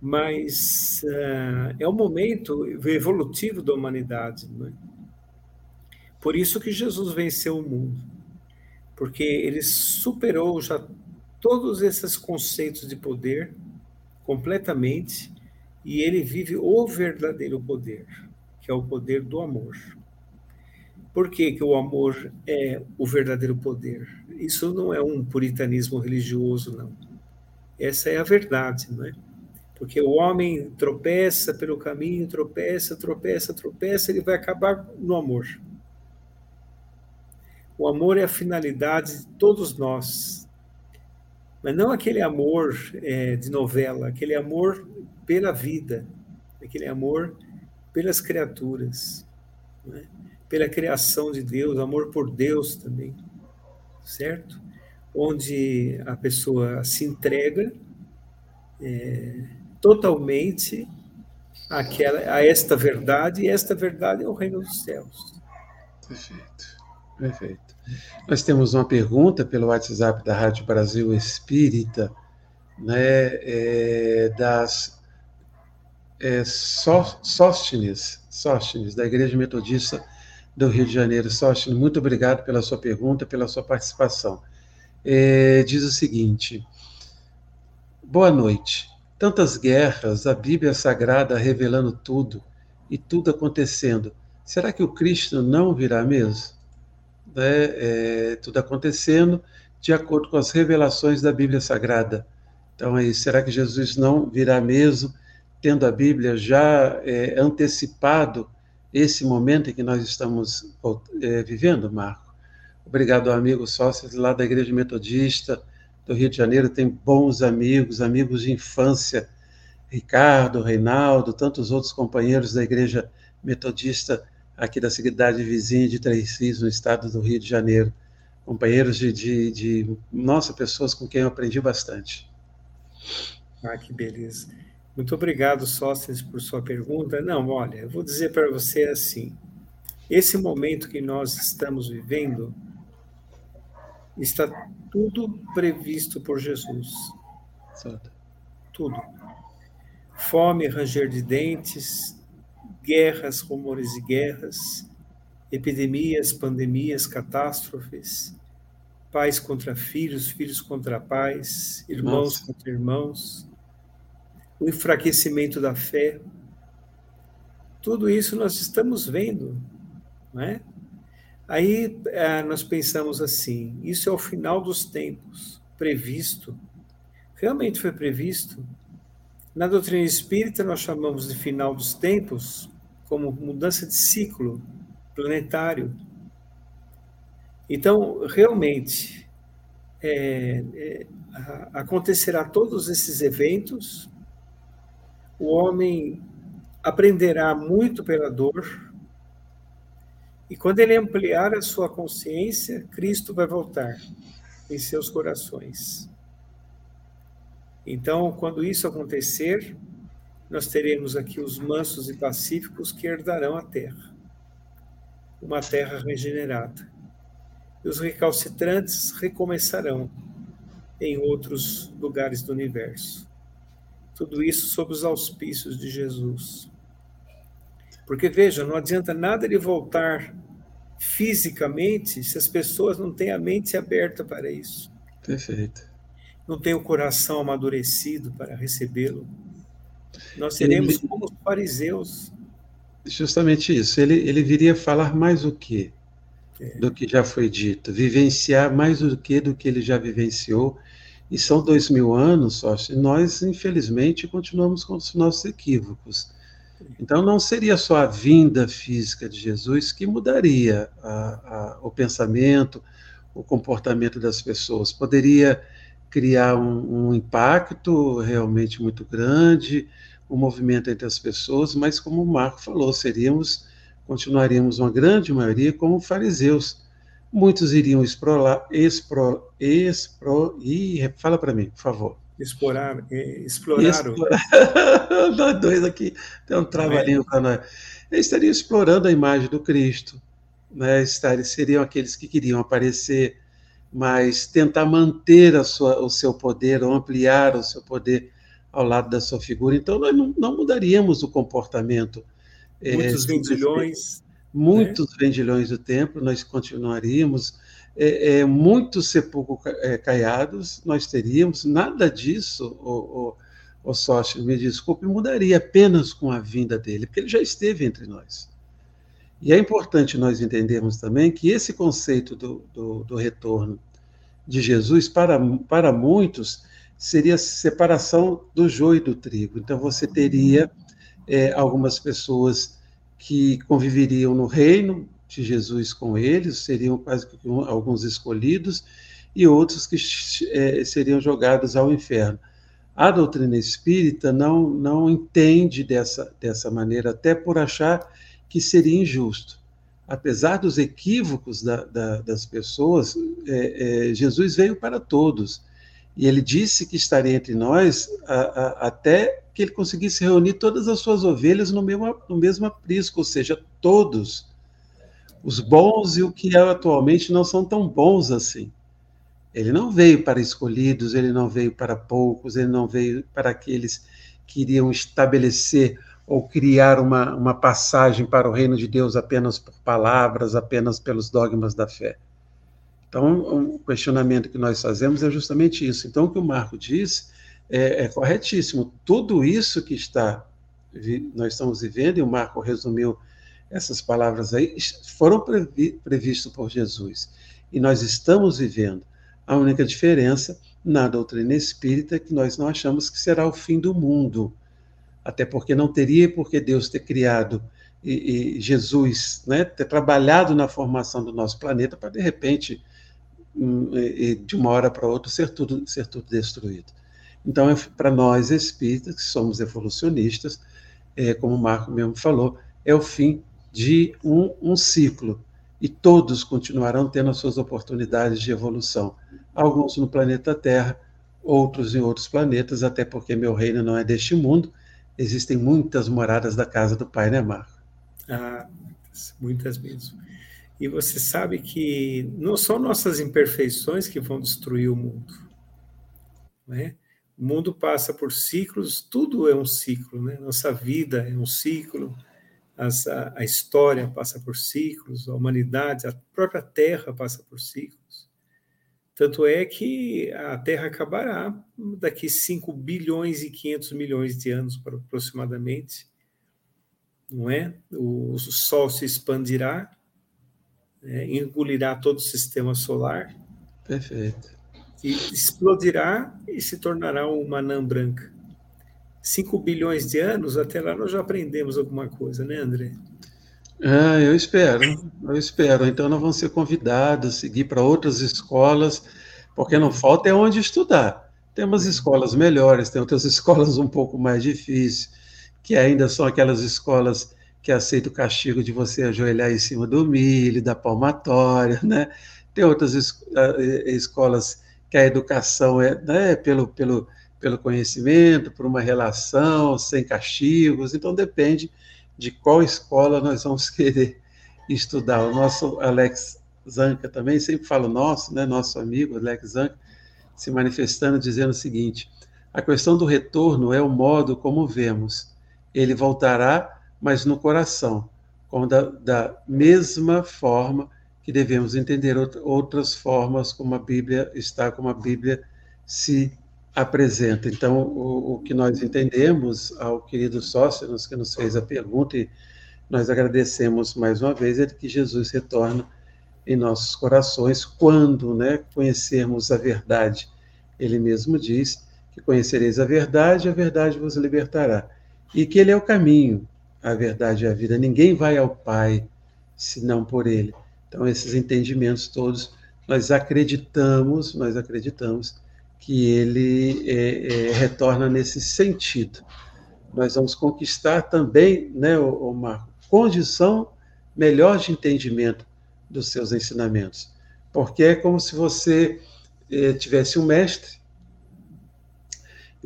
Mas uh, é o momento evolutivo da humanidade. Né? Por isso que Jesus venceu o mundo porque ele superou já todos esses conceitos de poder completamente e ele vive o verdadeiro poder, que é o poder do amor. Por que, que o amor é o verdadeiro poder? Isso não é um puritanismo religioso, não. Essa é a verdade, não é? Porque o homem tropeça pelo caminho, tropeça, tropeça, tropeça, ele vai acabar no amor. O amor é a finalidade de todos nós. Mas não aquele amor é, de novela, aquele amor pela vida, aquele amor pelas criaturas, é? pela criação de Deus, amor por Deus também, certo? Onde a pessoa se entrega é, totalmente àquela, a esta verdade, e esta verdade é o reino dos céus. Perfeito, perfeito. Nós temos uma pergunta pelo WhatsApp da Rádio Brasil Espírita, né, é, das é, Sóstines, Sóstines, da Igreja Metodista do Rio de Janeiro. Sóstines, muito obrigado pela sua pergunta, pela sua participação. É, diz o seguinte: Boa noite. Tantas guerras, a Bíblia Sagrada revelando tudo e tudo acontecendo. Será que o Cristo não virá mesmo? Né? É, tudo acontecendo de acordo com as revelações da Bíblia Sagrada. Então, aí, será que Jesus não virá mesmo, tendo a Bíblia já é, antecipado esse momento em que nós estamos é, vivendo, Marco? Obrigado, amigo sócio lá da Igreja Metodista do Rio de Janeiro, tem bons amigos, amigos de infância, Ricardo, Reinaldo, tantos outros companheiros da Igreja Metodista aqui da cidade vizinha de Três Rios, no estado do Rio de Janeiro. Companheiros de, de, de, nossa, pessoas com quem eu aprendi bastante. Ah, que beleza. Muito obrigado, Sócrates, por sua pergunta. Não, olha, eu vou dizer para você assim: esse momento que nós estamos vivendo está tudo previsto por Jesus. Certo. Tudo. Fome, ranger de dentes, guerras, rumores de guerras, epidemias, pandemias, catástrofes, pais contra filhos, filhos contra pais, irmãos Nossa. contra irmãos, o enfraquecimento da fé. Tudo isso nós estamos vendo, não é? Aí é, nós pensamos assim: isso é o final dos tempos, previsto. Realmente foi previsto. Na doutrina espírita, nós chamamos de final dos tempos como mudança de ciclo planetário. Então, realmente, é, é, acontecerá todos esses eventos, o homem aprenderá muito pela dor, e quando ele ampliar a sua consciência, Cristo vai voltar em seus corações. Então, quando isso acontecer, nós teremos aqui os mansos e pacíficos que herdarão a terra, uma terra regenerada. E os recalcitrantes recomeçarão em outros lugares do universo. Tudo isso sob os auspícios de Jesus. Porque, veja, não adianta nada ele voltar fisicamente se as pessoas não têm a mente aberta para isso. Perfeito. Não têm o coração amadurecido para recebê-lo. Nós seremos ele, como os fariseus. Justamente isso. Ele, ele viria falar mais o quê? É. Do que já foi dito, vivenciar mais do que do que ele já vivenciou. E são dois mil anos, só. Nós, infelizmente, continuamos com os nossos equívocos. Então, não seria só a vinda física de Jesus que mudaria a, a, o pensamento, o comportamento das pessoas. Poderia criar um, um, impacto realmente muito grande, um movimento entre as pessoas, mas como o Marco falou, seríamos, continuaríamos uma grande maioria como fariseus. Muitos iriam explorar, expro, expro, e fala para mim, por favor. Explorar, é, explorar. nós dois aqui tem um trabalhinho para nós. Eles estariam explorando a imagem do Cristo, né? Estariam, seriam aqueles que queriam aparecer, mas tentar manter sua, o seu poder, ou ampliar o seu poder ao lado da sua figura. Então, nós não, não mudaríamos o comportamento. É, muitos é, vendilhões. Muitos né? vendilhões do templo, nós continuaríamos é, é, muitos sepulcros é, caiados nós teríamos, nada disso, o, o, o sócio, me desculpe, mudaria apenas com a vinda dele, porque ele já esteve entre nós. E é importante nós entendermos também que esse conceito do, do, do retorno de Jesus, para, para muitos, seria separação do joio e do trigo. Então, você teria é, algumas pessoas que conviveriam no reino, de Jesus com eles, seriam quase alguns escolhidos, e outros que é, seriam jogados ao inferno. A doutrina espírita não, não entende dessa, dessa maneira, até por achar que seria injusto. Apesar dos equívocos da, da, das pessoas, é, é, Jesus veio para todos. E ele disse que estaria entre nós a, a, até que ele conseguisse reunir todas as suas ovelhas no mesmo, no mesmo aprisco, ou seja, todos. Os bons e o que é atualmente não são tão bons assim. Ele não veio para escolhidos, ele não veio para poucos, ele não veio para aqueles que iriam estabelecer ou criar uma, uma passagem para o reino de Deus apenas por palavras, apenas pelos dogmas da fé. Então, o questionamento que nós fazemos é justamente isso. Então, o que o Marco diz é, é corretíssimo. Tudo isso que está nós estamos vivendo, e o Marco resumiu essas palavras aí, foram previ, previstos por Jesus. E nós estamos vivendo. A única diferença na doutrina espírita é que nós não achamos que será o fim do mundo. Até porque não teria por que Deus ter criado e, e Jesus, né, ter trabalhado na formação do nosso planeta para, de repente, hum, de uma hora para outra, ser tudo, ser tudo destruído. Então, é, para nós espíritas, que somos evolucionistas, é, como o Marco mesmo falou, é o fim de um, um ciclo e todos continuarão tendo as suas oportunidades de evolução. Alguns no planeta Terra, outros em outros planetas, até porque meu reino não é deste mundo. Existem muitas moradas da casa do Pai, né, Marco? Ah, muitas, muitas mesmo. E você sabe que não são nossas imperfeições que vão destruir o mundo. Né? O mundo passa por ciclos, tudo é um ciclo, né? Nossa vida é um ciclo, as, a, a, história passa por ciclos, a humanidade, a própria Terra passa por ciclos. Tanto é que a Terra acabará daqui 5 bilhões e 500 milhões de anos aproximadamente, não é? O, o Sol se expandirá, é, engolirá todo o sistema solar. Perfeito. E explodirá e se tornará uma anã branca. 5 bilhões de anos, até lá nós já aprendemos alguma coisa, né, André? Ah, eu espero, eu espero. Então nós vamos ser convidados a seguir para outras escolas, porque não falta é onde estudar. Tem umas escolas melhores, tem outras escolas um pouco mais difíceis, que ainda são aquelas escolas que aceitam o castigo de você ajoelhar em cima do milho, da palmatória, né? Tem outras es escolas que a educação é né, pelo, pelo, pelo conhecimento, por uma relação, sem castigos. Então, depende de qual escola nós vamos querer estudar. O nosso Alex Zanca também, sempre falo nosso, né, nosso amigo Alex Zanca, se manifestando, dizendo o seguinte: a questão do retorno é o modo como vemos. Ele voltará, mas no coração, como da, da mesma forma que devemos entender outras formas como a Bíblia está, como a Bíblia se apresenta. Então, o, o, que nós entendemos ao querido Sóstenes, que nos fez a pergunta, e nós agradecemos mais uma vez, é que Jesus retorna em nossos corações quando né, conhecermos a verdade. Ele mesmo diz que conhecereis a verdade, a verdade vos libertará. E que ele é o caminho, a verdade e a vida. Ninguém vai ao Pai senão por ele. Então, esses entendimentos todos, nós acreditamos, nós acreditamos que ele é, é, retorna nesse sentido. Nós vamos conquistar também, né, Marco, condição melhor de entendimento dos seus ensinamentos, porque é como se você é, tivesse um mestre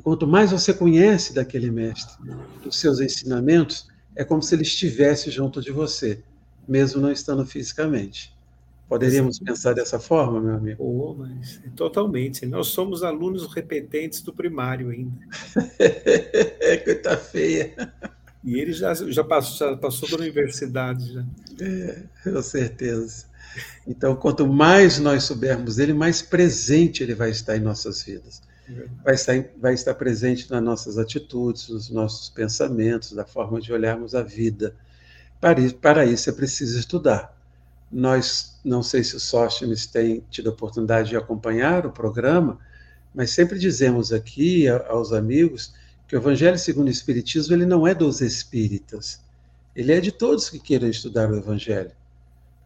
e quanto mais você conhece daquele mestre, dos seus ensinamentos, é como se ele estivesse junto de você, mesmo não estando fisicamente. Poderíamos Sim. pensar dessa forma, meu amigo? Oh, mas totalmente. Nós somos alunos repetentes do primário ainda. Coisa feia. E ele já, já, passou, já passou da universidade. Já. É, com certeza. Então, quanto mais nós soubermos dele, mais presente ele vai estar em nossas vidas. É vai estar, vai estar presente nas nossas atitudes, nos nossos pensamentos, da forma de olharmos a vida. Para isso, para isso é preciso estudar. Nós, não sei se o Sóstenes tem tido a oportunidade de acompanhar o programa, mas sempre dizemos aqui aos amigos que o Evangelho segundo o Espiritismo ele não é dos espíritas, ele é de todos que queiram estudar o Evangelho,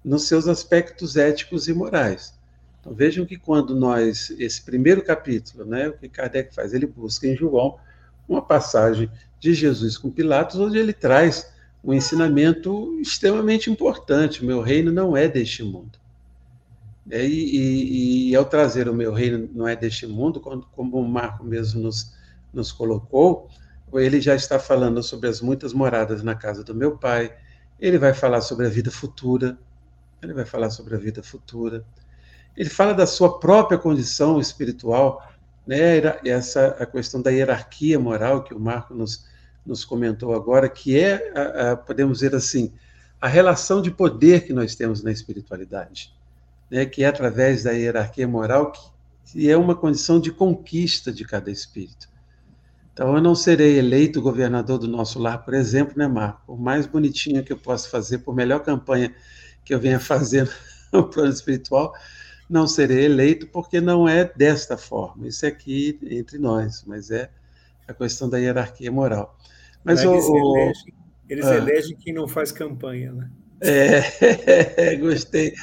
nos seus aspectos éticos e morais. Então vejam que quando nós, esse primeiro capítulo, né, o que Kardec faz? Ele busca em João uma passagem de Jesus com Pilatos, onde ele traz um ensinamento extremamente importante: o meu reino não é deste mundo. É, e, e, e, ao trazer o meu reino não é deste mundo, como o Marco mesmo nos, nos colocou, ele já está falando sobre as muitas moradas na casa do meu pai, ele vai falar sobre a vida futura, ele vai falar sobre a vida futura, ele fala da sua própria condição espiritual, né? Essa a questão da hierarquia moral que o Marco nos, nos comentou agora, que é, podemos dizer assim, a relação de poder que nós temos na espiritualidade, né? Que é através da hierarquia moral que, é uma condição de conquista de cada espírito. Então, eu não serei eleito governador do nosso lar, por exemplo, né, Marco? O mais bonitinho que eu posso fazer, por melhor campanha que eu venha fazer no plano espiritual, não serei eleito porque não é desta forma. Isso é aqui entre nós, mas é a questão da hierarquia moral. Mas eles, o, elegem, eles ah, elegem quem não faz campanha, né? É, gostei.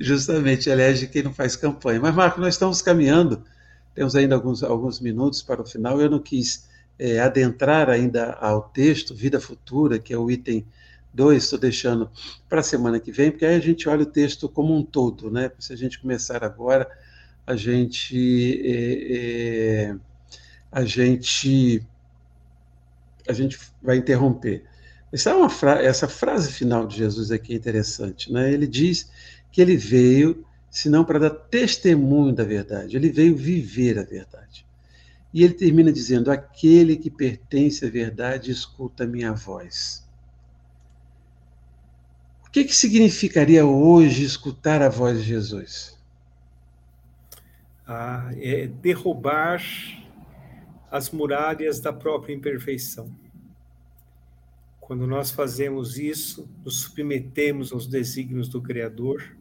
Justamente, elege quem não faz campanha. Mas, Marco, nós estamos caminhando, temos ainda alguns, alguns minutos para o final. Eu não quis é, adentrar ainda ao texto Vida Futura, que é o item dois estou deixando para a semana que vem, porque aí a gente olha o texto como um todo, né? Se a gente começar agora, a gente é, é, a gente a gente vai interromper. Essa, é fra essa frase final de Jesus aqui é interessante, né? Ele diz que ele veio, senão para dar testemunho da verdade, ele veio viver a verdade. E ele termina dizendo: aquele que pertence à verdade escuta a minha voz que, que significaria hoje escutar a voz de Jesus? Ah, é derrubar as muralhas da própria imperfeição. Quando nós fazemos isso, nos submetemos aos desígnios do Criador,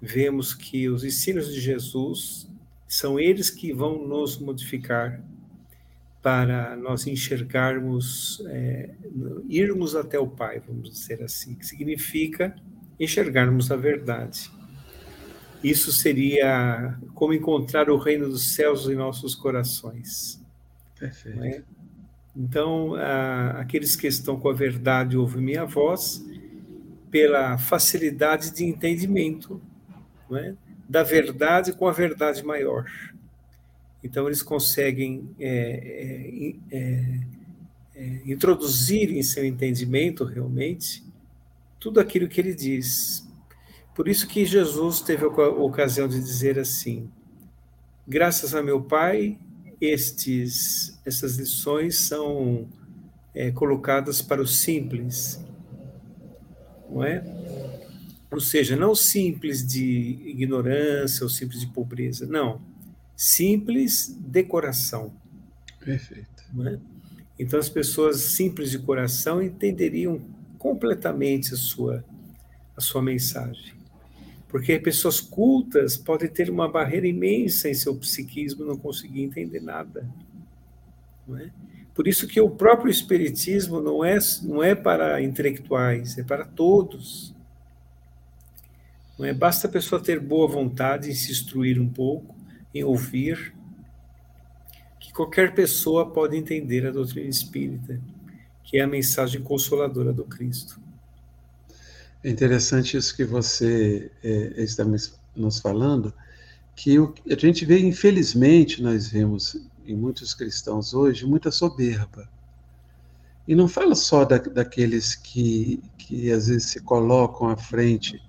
vemos que os ensinos de Jesus são eles que vão nos modificar para nós enxergarmos, é, irmos até o Pai, vamos dizer assim, que significa enxergarmos a verdade. Isso seria como encontrar o reino dos céus em nossos corações. Perfeito. É? Então, a, aqueles que estão com a verdade ouvem minha voz, pela facilidade de entendimento é? da verdade com a verdade maior. Então, eles conseguem é, é, introduzir em seu entendimento realmente tudo aquilo que ele diz. Por isso que Jesus teve a ocasião de dizer assim: graças a meu Pai, estes, essas lições são é, colocadas para o simples, não é? Ou seja, não simples de ignorância ou simples de pobreza, não simples de coração. Perfeito. É? Então, as pessoas simples de coração entenderiam completamente a sua, a sua mensagem. Porque pessoas cultas podem ter uma barreira imensa em seu psiquismo, não conseguir entender nada. Não é? Por isso que o próprio espiritismo não é, não é para intelectuais, é para todos. Não é? Basta a pessoa ter boa vontade em se instruir um pouco, em ouvir, que qualquer pessoa pode entender a doutrina espírita, que é a mensagem consoladora do Cristo. É interessante isso que você é, está nos falando, que o, a gente vê, infelizmente, nós vemos em muitos cristãos hoje muita soberba. E não fala só da, daqueles que, que às vezes se colocam à frente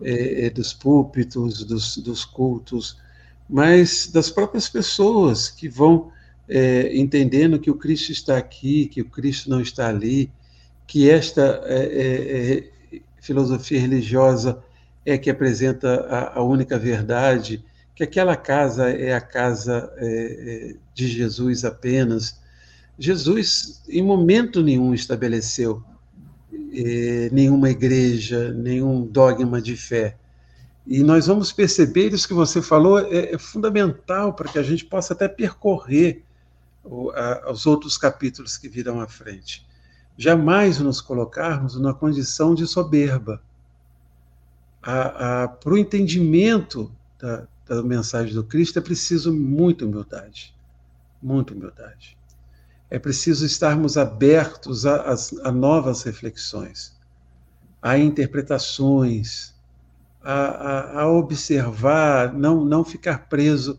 é, é dos púlpitos, dos, dos cultos, mas das próprias pessoas que vão é, entendendo que o Cristo está aqui, que o Cristo não está ali, que esta é, é, é filosofia religiosa é que apresenta a, a, única verdade, que aquela casa é a casa é, é, de Jesus apenas. Jesus, em momento nenhum, estabeleceu nenhuma igreja, nenhum dogma de fé e nós vamos perceber isso que você falou é, é fundamental para que a gente possa até percorrer o, a, os outros capítulos que virão à frente. Jamais nos colocarmos numa condição de soberba. Para o entendimento da, da mensagem do Cristo, é preciso muita humildade. Muita humildade. É preciso estarmos abertos a, a, a novas reflexões, a interpretações, a, a, observar, não, não ficar preso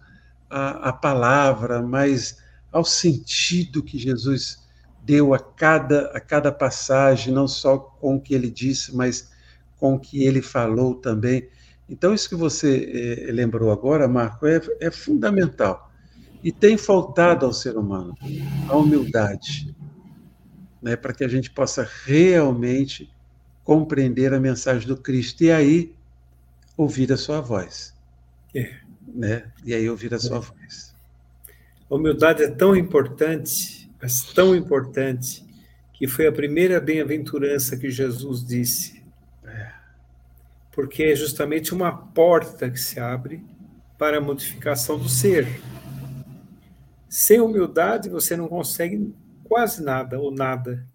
à, à palavra, mas ao sentido que Jesus deu a cada, a cada passagem, não só com o que ele disse, mas com o que ele falou também. Então, isso que você eh, lembrou agora, Marco, é, é fundamental. E tem faltado ao ser humano a humildade, né, para que a gente possa realmente compreender a mensagem do Cristo e aí ouvir a sua voz. É. Né? E aí ouvir a sua voz. A humildade é tão importante, mas tão importante, que foi a primeira bem-aventurança que Jesus disse porque é justamente uma porta que se abre para a modificação do ser. Sem humildade, você não consegue quase nada ou nada,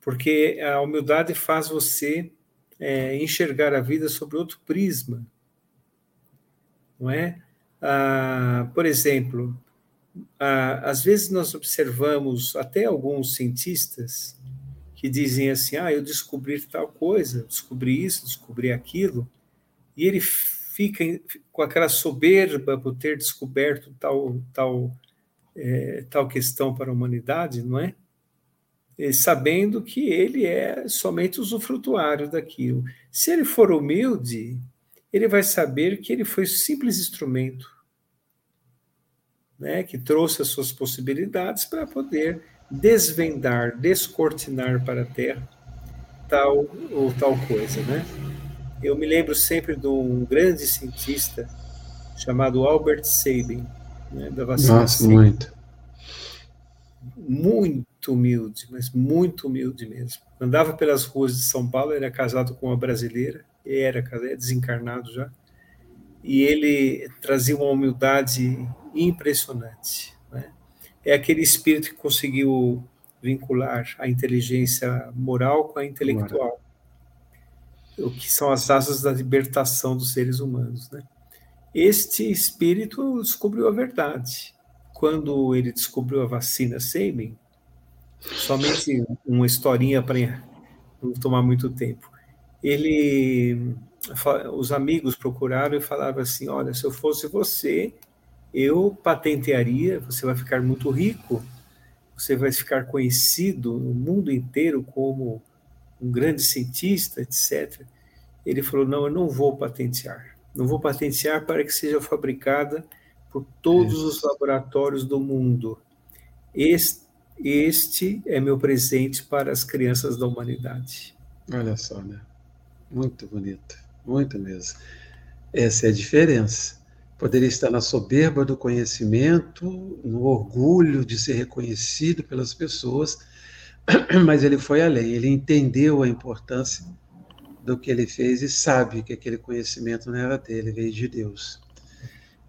porque a humildade faz você é, enxergar a vida sobre outro prisma, não é? Ah, por exemplo, às vezes nós observamos até alguns cientistas que dizem assim: ah, eu descobri tal coisa, descobri isso, descobri aquilo, e ele fica com aquela soberba por ter descoberto tal, tal, é, tal questão para a humanidade, não é? E sabendo que ele é somente usufrutuário daquilo. Se ele for humilde, ele vai saber que ele foi simples instrumento, né, que trouxe as suas possibilidades para poder desvendar, descortinar para a Terra tal ou tal coisa, né? Eu me lembro sempre de um grande cientista chamado Albert Sabin, né, da vacina. Nossa, muito. Muito humilde, mas muito humilde mesmo. Andava pelas ruas de São Paulo, era casado com uma brasileira, era é desencarnado já, e ele trazia uma humildade impressionante é aquele espírito que conseguiu vincular a inteligência moral com a intelectual, o que são as asas da libertação dos seres humanos, né? Este espírito descobriu a verdade. Quando ele descobriu a vacina Semen, somente uma historinha para não tomar muito tempo. Ele, os amigos procuraram e falavam assim: Olha, se eu fosse você, eu patentearia, você vai ficar muito rico, você vai ficar conhecido no mundo inteiro como um grande cientista, etc. Ele falou: não, eu não vou patentear. Não vou patentear para que seja fabricada por todos os laboratórios do mundo. Este, este é meu presente para as crianças da humanidade. Olha só, né? Muito bonito, muito mesmo. Essa é a diferença Poderia estar na soberba do conhecimento, no orgulho de ser reconhecido pelas pessoas, mas ele foi além, ele entendeu a importância do que ele fez e sabe que aquele conhecimento não era dele, veio de Deus.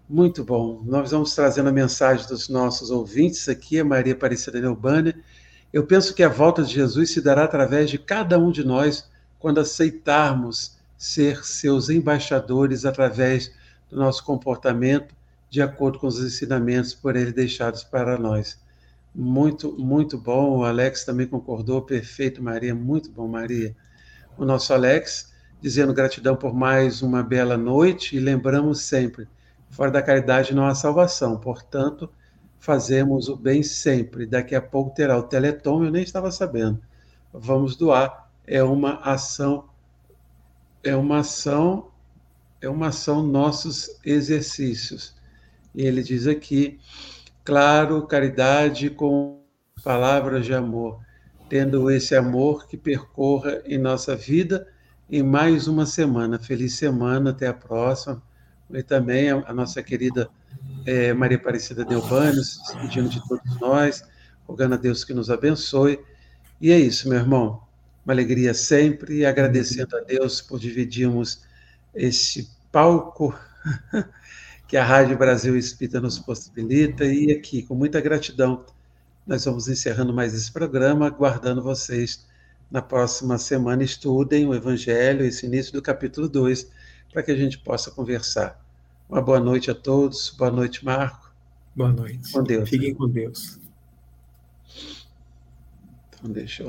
Muito bom. Nós vamos trazendo a mensagem dos nossos ouvintes aqui, a Maria Aparecida Neubânia. Eu penso que a volta de Jesus se dará através de cada um de nós quando aceitarmos ser seus embaixadores através do nosso comportamento de acordo com os ensinamentos por ele deixados para nós. Muito, muito bom. O Alex também concordou. Perfeito, Maria. Muito bom, Maria. O nosso Alex dizendo gratidão por mais uma bela noite e lembramos sempre: fora da caridade não há salvação. Portanto, fazemos o bem sempre. Daqui a pouco terá o Teleton, eu nem estava sabendo. Vamos doar. É uma ação, é uma ação é uma ação nossos exercícios. E ele diz aqui, claro, caridade com palavras de amor, tendo esse amor que percorra em nossa vida em mais uma semana. Feliz semana, até a próxima. E também a, nossa querida é, Maria Aparecida Delbânio, se despedindo de todos nós, rogando a Deus que nos abençoe. E é isso, meu irmão. Uma alegria sempre e agradecendo a Deus por dividirmos esse palco que a Rádio Brasil Espírita nos possibilita. E aqui, com muita gratidão, nós vamos encerrando mais esse programa, aguardando vocês na próxima semana. Estudem o Evangelho, esse início do capítulo 2, para que a gente possa conversar Uma boa noite a todos. Boa noite, Marco. Boa noite. Com Deus. Fiquem com Deus. Então, deixa eu